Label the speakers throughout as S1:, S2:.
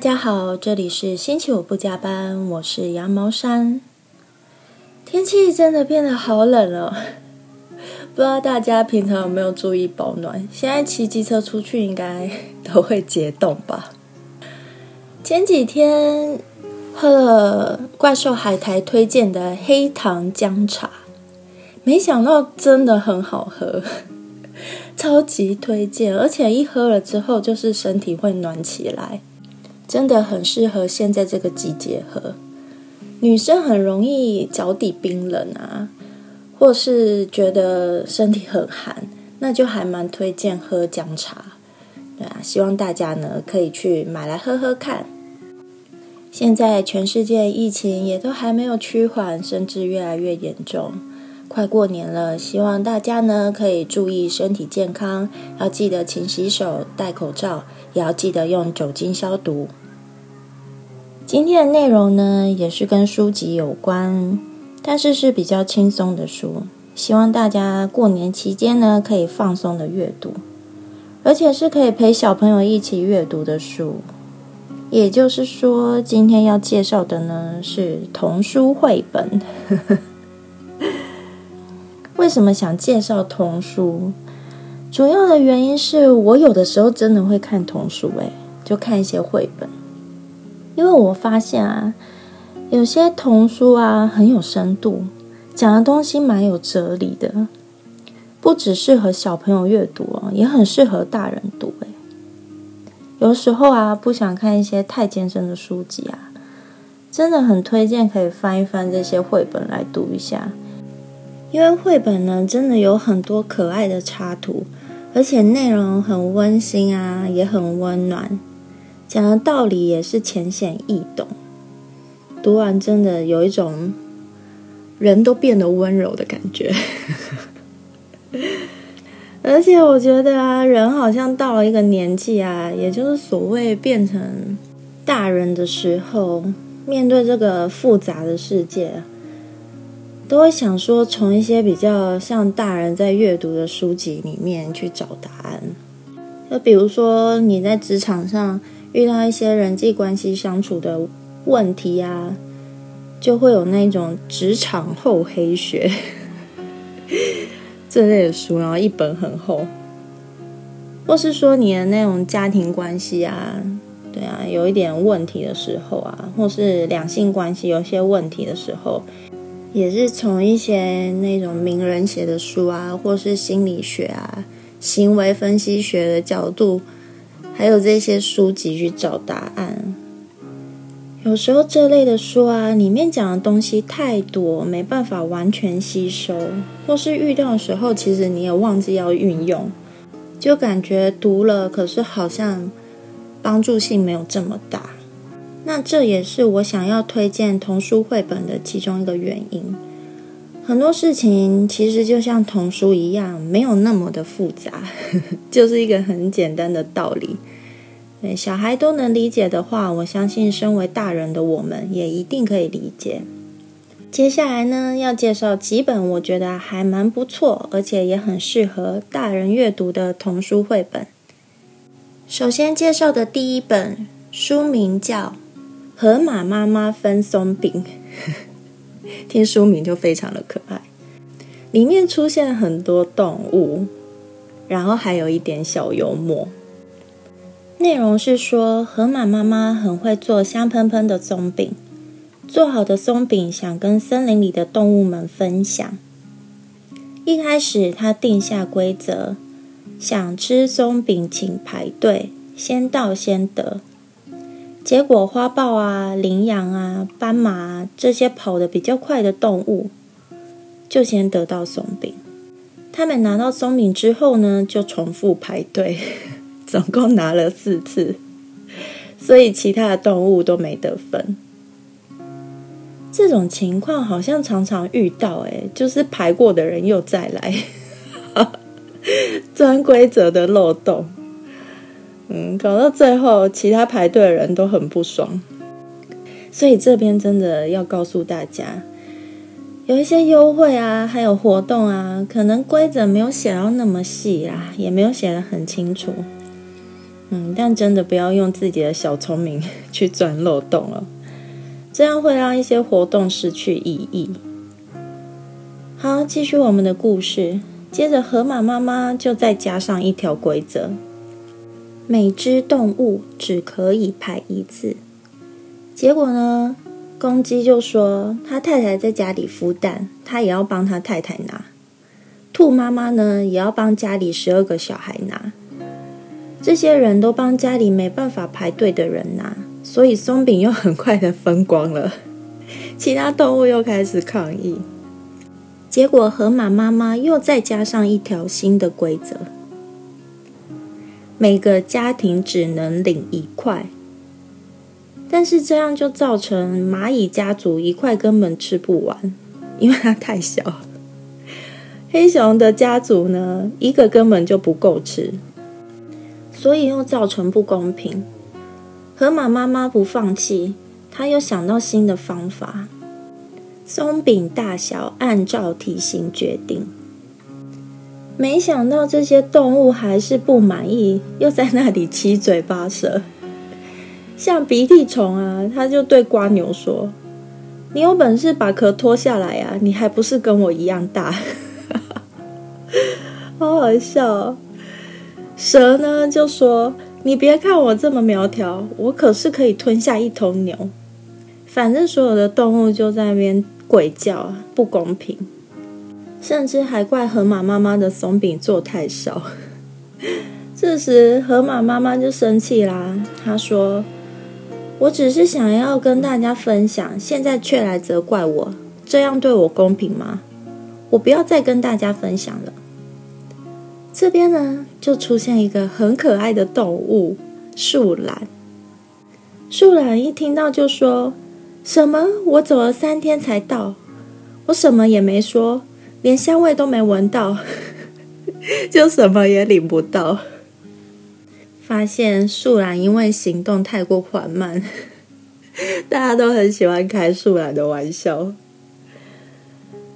S1: 大家好，这里是星期五不加班，我是羊毛衫。天气真的变得好冷了，不知道大家平常有没有注意保暖？现在骑机车出去应该都会结冻吧？前几天喝了怪兽海苔推荐的黑糖姜茶，没想到真的很好喝，超级推荐！而且一喝了之后，就是身体会暖起来。真的很适合现在这个季节喝。女生很容易脚底冰冷啊，或是觉得身体很寒，那就还蛮推荐喝姜茶。对啊，希望大家呢可以去买来喝喝看。现在全世界疫情也都还没有趋缓，甚至越来越严重。快过年了，希望大家呢可以注意身体健康，要记得勤洗手、戴口罩，也要记得用酒精消毒。今天的内容呢，也是跟书籍有关，但是是比较轻松的书。希望大家过年期间呢，可以放松的阅读，而且是可以陪小朋友一起阅读的书。也就是说，今天要介绍的呢是童书绘本。为什么想介绍童书？主要的原因是我有的时候真的会看童书，诶，就看一些绘本。因为我发现啊，有些童书啊很有深度，讲的东西蛮有哲理的，不只适合小朋友阅读哦，也很适合大人读。诶，有时候啊，不想看一些太艰深的书籍啊，真的很推荐可以翻一翻这些绘本来读一下。因为绘本呢，真的有很多可爱的插图，而且内容很温馨啊，也很温暖。讲的道理也是浅显易懂，读完真的有一种人都变得温柔的感觉。而且我觉得啊，人好像到了一个年纪啊，也就是所谓变成大人的时候，面对这个复杂的世界，都会想说从一些比较像大人在阅读的书籍里面去找答案。就比如说你在职场上。遇到一些人际关系相处的问题啊，就会有那种职场厚黑学这类的书，然后一本很厚，或是说你的那种家庭关系啊，对啊，有一点问题的时候啊，或是两性关系有些问题的时候，也是从一些那种名人写的书啊，或是心理学啊、行为分析学的角度。还有这些书籍去找答案，有时候这类的书啊，里面讲的东西太多，没办法完全吸收，或是遇到的时候，其实你也忘记要运用，就感觉读了，可是好像帮助性没有这么大。那这也是我想要推荐童书绘本的其中一个原因。很多事情其实就像童书一样，没有那么的复杂，就是一个很简单的道理。小孩都能理解的话，我相信身为大人的我们也一定可以理解。接下来呢，要介绍几本我觉得还蛮不错，而且也很适合大人阅读的童书绘本。首先介绍的第一本书名叫《河马妈妈分松饼》。听书名就非常的可爱，里面出现很多动物，然后还有一点小幽默。内容是说，河马妈妈很会做香喷喷的松饼，做好的松饼想跟森林里的动物们分享。一开始，他定下规则，想吃松饼请排队，先到先得。结果，花豹啊、羚羊啊、斑马啊这些跑得比较快的动物，就先得到松饼。他们拿到松饼之后呢，就重复排队，总共拿了四次，所以其他的动物都没得分。这种情况好像常常遇到，哎，就是排过的人又再来，钻规则的漏洞。嗯，搞到最后，其他排队的人都很不爽，所以这边真的要告诉大家，有一些优惠啊，还有活动啊，可能规则没有写到那么细啊，也没有写的很清楚。嗯，但真的不要用自己的小聪明去钻漏洞了，这样会让一些活动失去意义。好，继续我们的故事。接着，河马妈妈就再加上一条规则：每只动物只可以排一次。结果呢，公鸡就说他太太在家里孵蛋，他也要帮他太太拿。兔妈妈呢，也要帮家里十二个小孩拿。这些人都帮家里没办法排队的人拿，所以松饼又很快的分光了。其他动物又开始抗议，结果河马妈妈又再加上一条新的规则：每个家庭只能领一块。但是这样就造成蚂蚁家族一块根本吃不完，因为它太小。黑熊的家族呢，一个根本就不够吃。所以又造成不公平。河马妈妈不放弃，她又想到新的方法。松饼大小按照体型决定。没想到这些动物还是不满意，又在那里七嘴八舌。像鼻涕虫啊，他就对瓜牛说：“你有本事把壳脱下来啊！你还不是跟我一样大？” 好好笑。蛇呢就说：“你别看我这么苗条，我可是可以吞下一头牛。”反正所有的动物就在那边鬼叫啊，不公平，甚至还怪河马妈妈的松饼做太少。这时河马妈妈就生气啦，她说：“我只是想要跟大家分享，现在却来责怪我，这样对我公平吗？我不要再跟大家分享了。”这边呢，就出现一个很可爱的动物——树懒。树懒一听到就说：“什么？我走了三天才到，我什么也没说，连香味都没闻到，就什么也领不到。”发现树懒因为行动太过缓慢，大家都很喜欢开树懒的玩笑。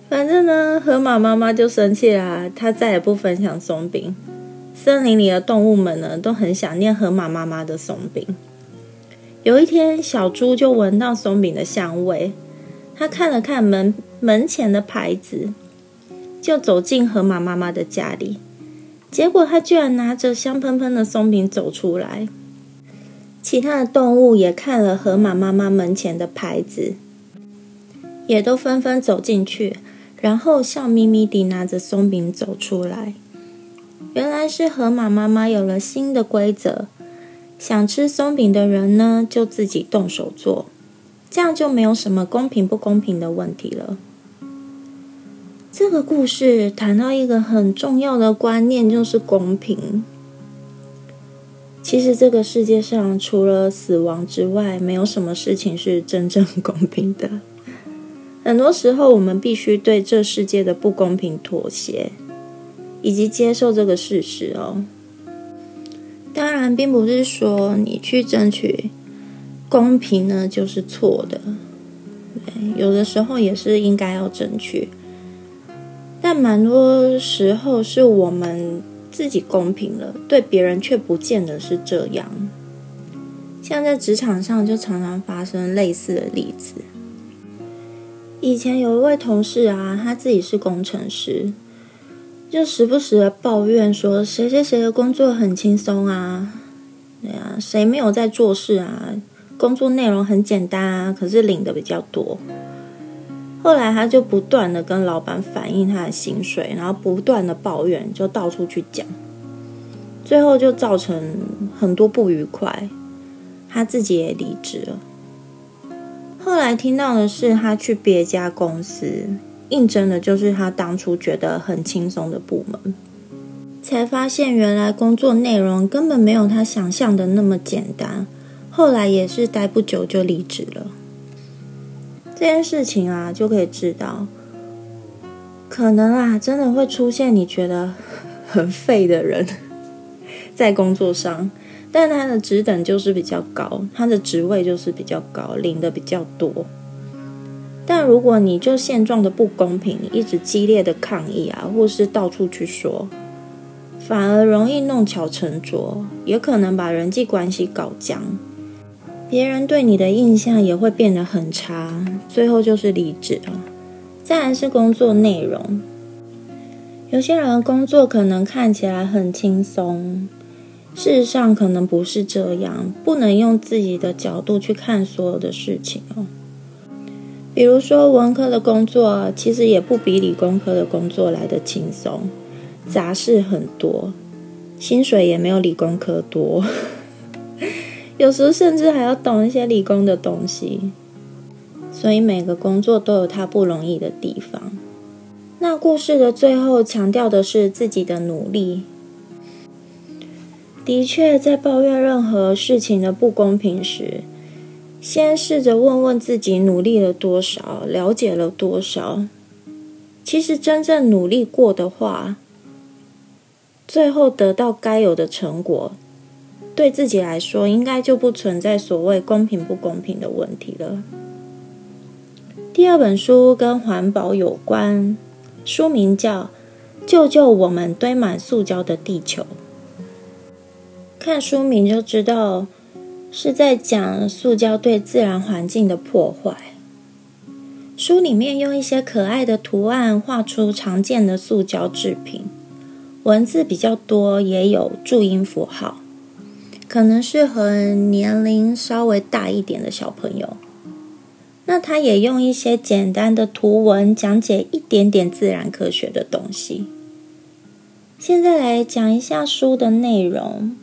S1: 反正呢，河马妈妈就生气啦，她再也不分享松饼。森林里的动物们呢，都很想念河马妈妈的松饼。有一天，小猪就闻到松饼的香味，他看了看门门前的牌子，就走进河马妈妈的家里。结果，他居然拿着香喷喷的松饼走出来。其他的动物也看了河马妈妈门前的牌子，也都纷纷走进去。然后笑眯眯地拿着松饼走出来。原来是河马妈妈有了新的规则：想吃松饼的人呢，就自己动手做，这样就没有什么公平不公平的问题了。这个故事谈到一个很重要的观念，就是公平。其实这个世界上除了死亡之外，没有什么事情是真正公平的。很多时候，我们必须对这世界的不公平妥协，以及接受这个事实哦。当然，并不是说你去争取公平呢就是错的，有的时候也是应该要争取。蛮多时候是我们自己公平了，对别人却不见得是这样。像在职场上，就常常发生类似的例子。以前有一位同事啊，他自己是工程师，就时不时的抱怨说谁谁谁的工作很轻松啊，对啊，谁没有在做事啊？工作内容很简单啊，可是领的比较多。后来他就不断的跟老板反映他的薪水，然后不断的抱怨，就到处去讲，最后就造成很多不愉快，他自己也离职了。后来听到的是，他去别家公司应征的，就是他当初觉得很轻松的部门，才发现原来工作内容根本没有他想象的那么简单。后来也是待不久就离职了。这件事情啊，就可以知道，可能啊，真的会出现你觉得 很废的人，在工作上。但他的职等就是比较高，他的职位就是比较高，领的比较多。但如果你就现状的不公平，一直激烈的抗议啊，或是到处去说，反而容易弄巧成拙，也可能把人际关系搞僵，别人对你的印象也会变得很差，最后就是离职了。再来是工作内容，有些人工作可能看起来很轻松，事实上可能不是这样，不能用自己的角度去看所有的事情哦。比如说文科的工作，其实也不比理工科的工作来的轻松，杂事很多，薪水也没有理工科多，有时候甚至还要懂一些理工的东西。所以每个工作都有它不容易的地方。那故事的最后强调的是自己的努力。的确，在抱怨任何事情的不公平时，先试着问问自己努力了多少，了解了多少。其实真正努力过的话，最后得到该有的成果，对自己来说，应该就不存在所谓公平不公平的问题了。第二本书跟环保有关，书名叫《救救我们堆满塑胶的地球》。看书名就知道是在讲塑胶对自然环境的破坏。书里面用一些可爱的图案画出常见的塑胶制品，文字比较多，也有注音符号，可能适合年龄稍微大一点的小朋友。那他也用一些简单的图文讲解一点点自然科学的东西。现在来讲一下书的内容。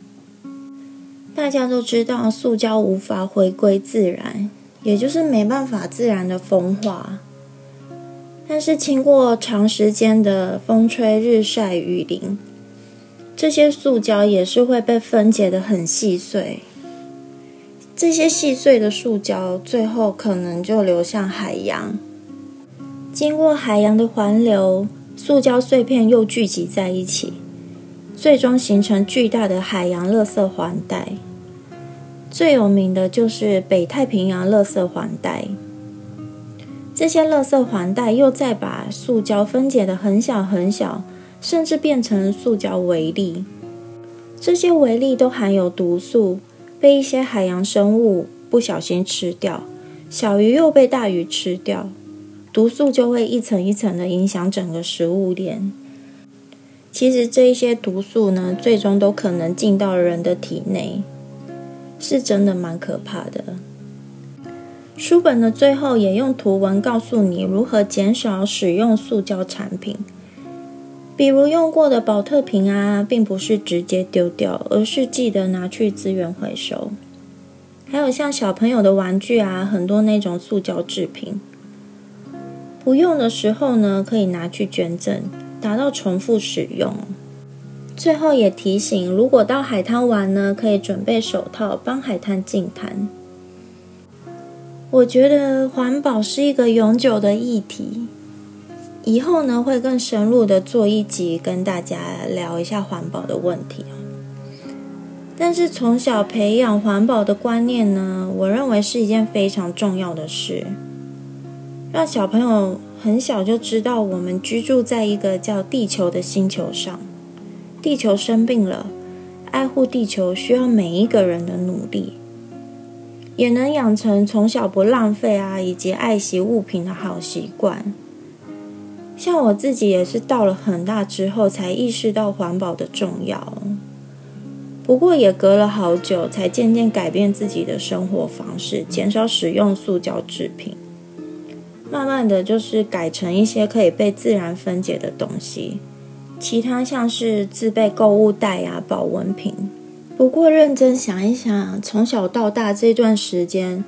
S1: 大家都知道，塑胶无法回归自然，也就是没办法自然的风化。但是经过长时间的风吹日晒雨淋，这些塑胶也是会被分解的很细碎。这些细碎的塑胶最后可能就流向海洋，经过海洋的环流，塑胶碎片又聚集在一起，最终形成巨大的海洋垃圾环带。最有名的就是北太平洋垃圾环带。这些垃圾环带又再把塑胶分解的很小很小，甚至变成塑胶微粒。这些微粒都含有毒素。被一些海洋生物不小心吃掉，小鱼又被大鱼吃掉，毒素就会一层一层的影响整个食物链。其实这一些毒素呢，最终都可能进到人的体内，是真的蛮可怕的。书本的最后也用图文告诉你如何减少使用塑胶产品。比如用过的保特瓶啊，并不是直接丢掉，而是记得拿去资源回收。还有像小朋友的玩具啊，很多那种塑胶制品，不用的时候呢，可以拿去捐赠，达到重复使用。最后也提醒，如果到海滩玩呢，可以准备手套，帮海滩净滩。我觉得环保是一个永久的议题。以后呢，会更深入的做一集，跟大家聊一下环保的问题但是从小培养环保的观念呢，我认为是一件非常重要的事。让小朋友很小就知道，我们居住在一个叫地球的星球上，地球生病了，爱护地球需要每一个人的努力，也能养成从小不浪费啊，以及爱惜物品的好习惯。像我自己也是到了很大之后才意识到环保的重要，不过也隔了好久才渐渐改变自己的生活方式，减少使用塑胶制品，慢慢的就是改成一些可以被自然分解的东西，其他像是自备购物袋啊、保温瓶。不过认真想一想，从小到大这段时间，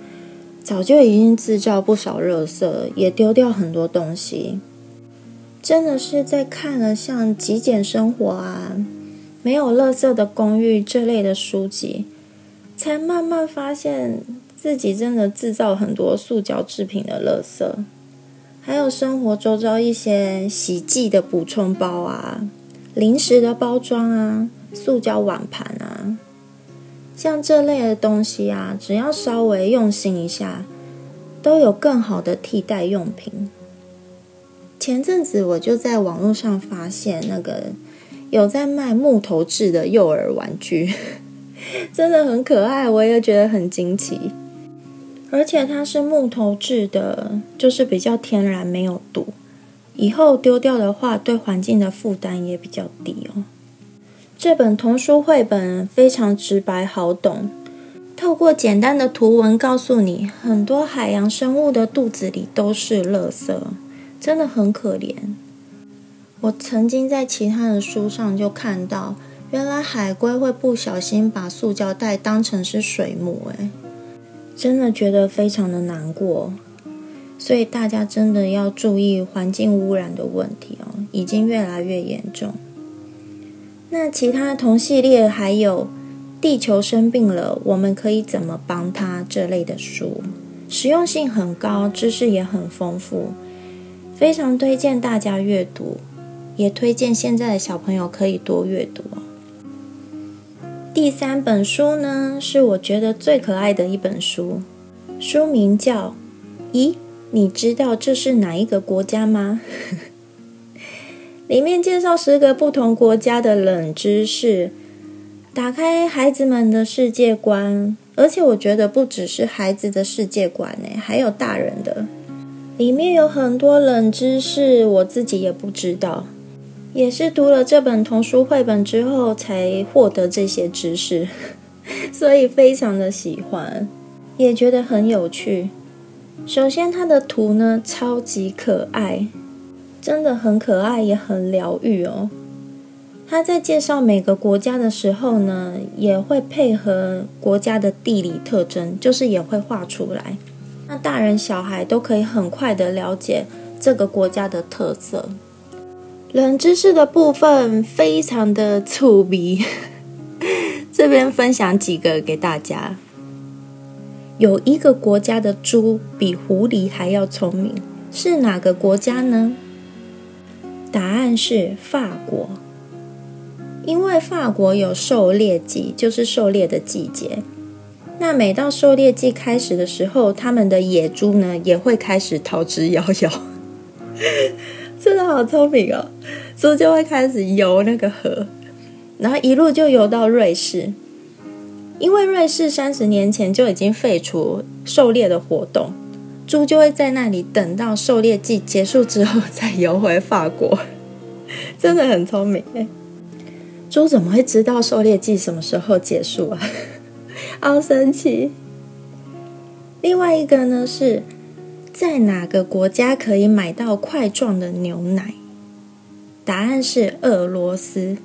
S1: 早就已经制造不少垃圾，也丢掉很多东西。真的是在看了像极简生活啊、没有垃圾的公寓这类的书籍，才慢慢发现自己真的制造很多塑胶制品的垃圾，还有生活周遭一些洗剂的补充包啊、零食的包装啊、塑胶碗盘啊，像这类的东西啊，只要稍微用心一下，都有更好的替代用品。前阵子我就在网络上发现，那个有在卖木头制的幼儿玩具，真的很可爱，我也觉得很惊奇。而且它是木头制的，就是比较天然，没有毒。以后丢掉的话，对环境的负担也比较低哦。这本童书绘本非常直白好懂，透过简单的图文告诉你，很多海洋生物的肚子里都是垃圾，真的很可怜。我曾经在其他的书上就看到，原来海龟会不小心把塑胶袋当成是水母，诶，真的觉得非常的难过，所以大家真的要注意环境污染的问题哦，已经越来越严重。那其他同系列还有《地球生病了，我们可以怎么帮它》这类的书，实用性很高，知识也很丰富，非常推荐大家阅读，也推荐现在的小朋友可以多阅读。第三本书呢，是我觉得最可爱的一本书，书名叫《咦，你知道这是哪一个国家吗？》里面介绍十个不同国家的冷知识，打开孩子们的世界观，而且我觉得不只是孩子的世界观呢，还有大人的。里面有很多冷知识，我自己也不知道。也是读了这本童书绘本之后才获得这些知识，所以非常的喜欢，也觉得很有趣。首先，它的图呢超级可爱，真的很可爱，也很疗愈哦。他在介绍每个国家的时候呢，也会配合国家的地理特征，就是也会画出来，那大人小孩都可以很快的了解这个国家的特色。冷知识的部分非常的粗鄙，这边分享几个给大家。有一个国家的猪比狐狸还要聪明，是哪个国家呢？答案是法国，因为法国有狩猎季，就是狩猎的季节。那每到狩猎季开始的时候，他们的野猪呢也会开始逃之夭夭。真的好聪明哦！猪就会开始游那个河，然后一路就游到瑞士。因为瑞士三十年前就已经废除狩猎的活动，猪就会在那里等到狩猎季结束之后再游回法国。真的很聪明哎！猪怎么会知道狩猎季什么时候结束啊？好神奇！另外一个呢是。在哪个国家可以买到块状的牛奶？答案是俄罗斯，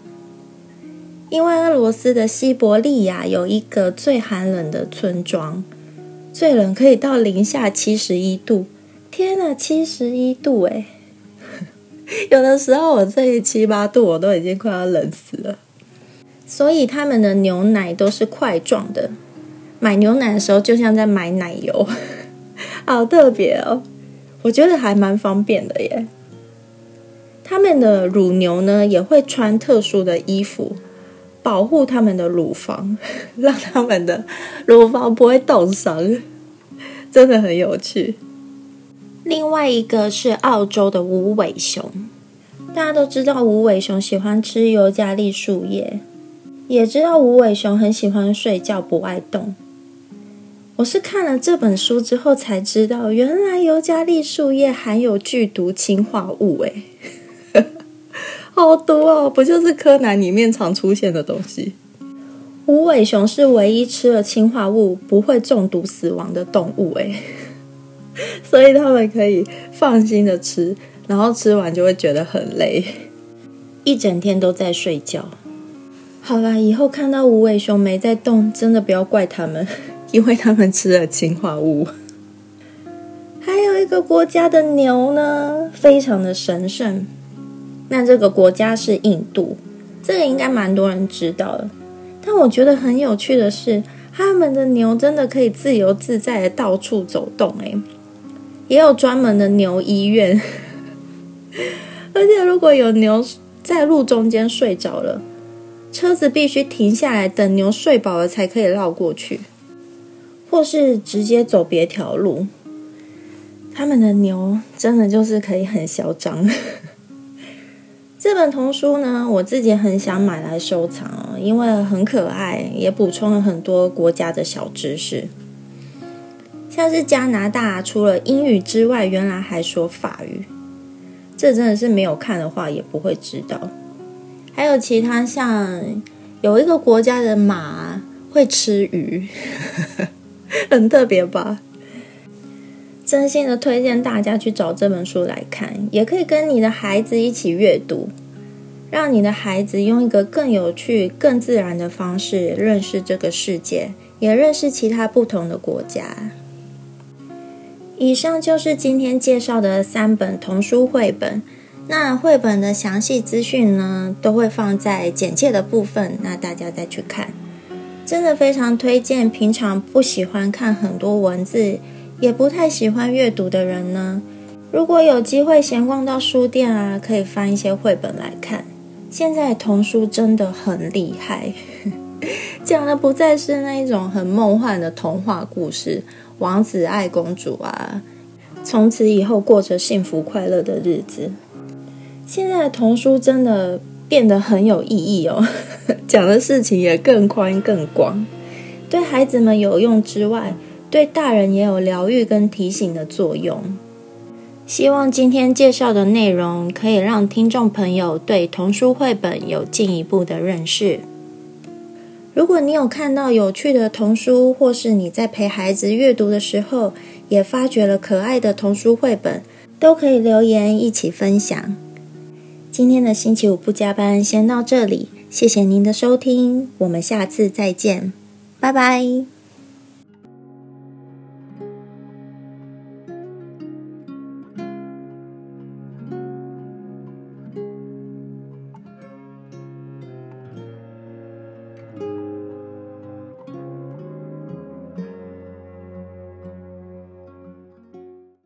S1: 因为俄罗斯的西伯利亚有一个最寒冷的村庄，最冷可以到零下七十一度。天呐，七十一度哎！有的时候我这里七八度，我都已经快要冷死了。所以他们的牛奶都是块状的，买牛奶的时候就像在买奶油。好特别哦，我觉得还蛮方便的耶。他们的乳牛呢也会穿特殊的衣服，保护他们的乳房，让他们的乳房不会冻伤，真的很有趣。另外一个是澳洲的无尾熊，大家都知道无尾熊喜欢吃尤加利树叶，也知道无尾熊很喜欢睡觉，不爱动。我是看了这本书之后才知道，原来尤加利树叶含有剧毒氰化物，哎，好毒哦！不就是柯南里面常出现的东西？无尾熊是唯一吃了氰化物不会中毒死亡的动物，哎，所以他们可以放心的吃，然后吃完就会觉得很累，一整天都在睡觉。好啦，以后看到无尾熊没在动，真的不要怪他们。因为他们吃了氰化物。还有一个国家的牛呢，非常的神圣。那这个国家是印度，这个应该蛮多人知道的。但我觉得很有趣的是，他们的牛真的可以自由自在的到处走动，诶，也有专门的牛医院。而且如果有牛在路中间睡着了，车子必须停下来等牛睡饱了才可以绕过去。或是直接走别条路，他们的牛真的就是可以很嚣张。这本童书呢，我自己很想买来收藏，因为很可爱，也补充了很多国家的小知识。像是加拿大除了英语之外，原来还说法语，这真的是没有看的话也不会知道。还有其他像有一个国家的马会吃鱼，很特别吧？真心的推荐大家去找这本书来看，也可以跟你的孩子一起阅读，让你的孩子用一个更有趣、更自然的方式认识这个世界，也认识其他不同的国家。以上就是今天介绍的三本童书绘本。那绘本的详细资讯呢，都会放在简介的部分，那大家再去看。真的非常推荐，平常不喜欢看很多文字。也不太喜欢阅读的人呢，如果有机会闲逛到书店啊，可以翻一些绘本来看。现在童书真的很厉害，讲的不再是那一种很梦幻的童话故事，王子爱公主啊，从此以后过着幸福快乐的日子。现在的童书真的变得很有意义哦，讲的事情也更宽更广，对孩子们有用之外。对大人也有疗愈跟提醒的作用。希望今天介绍的内容可以让听众朋友对童书绘本有进一步的认识。如果你有看到有趣的童书，或是你在陪孩子阅读的时候也发掘了可爱的童书绘本，都可以留言一起分享。今天的星期五不加班先到这里，谢谢您的收听，我们下次再见，拜拜。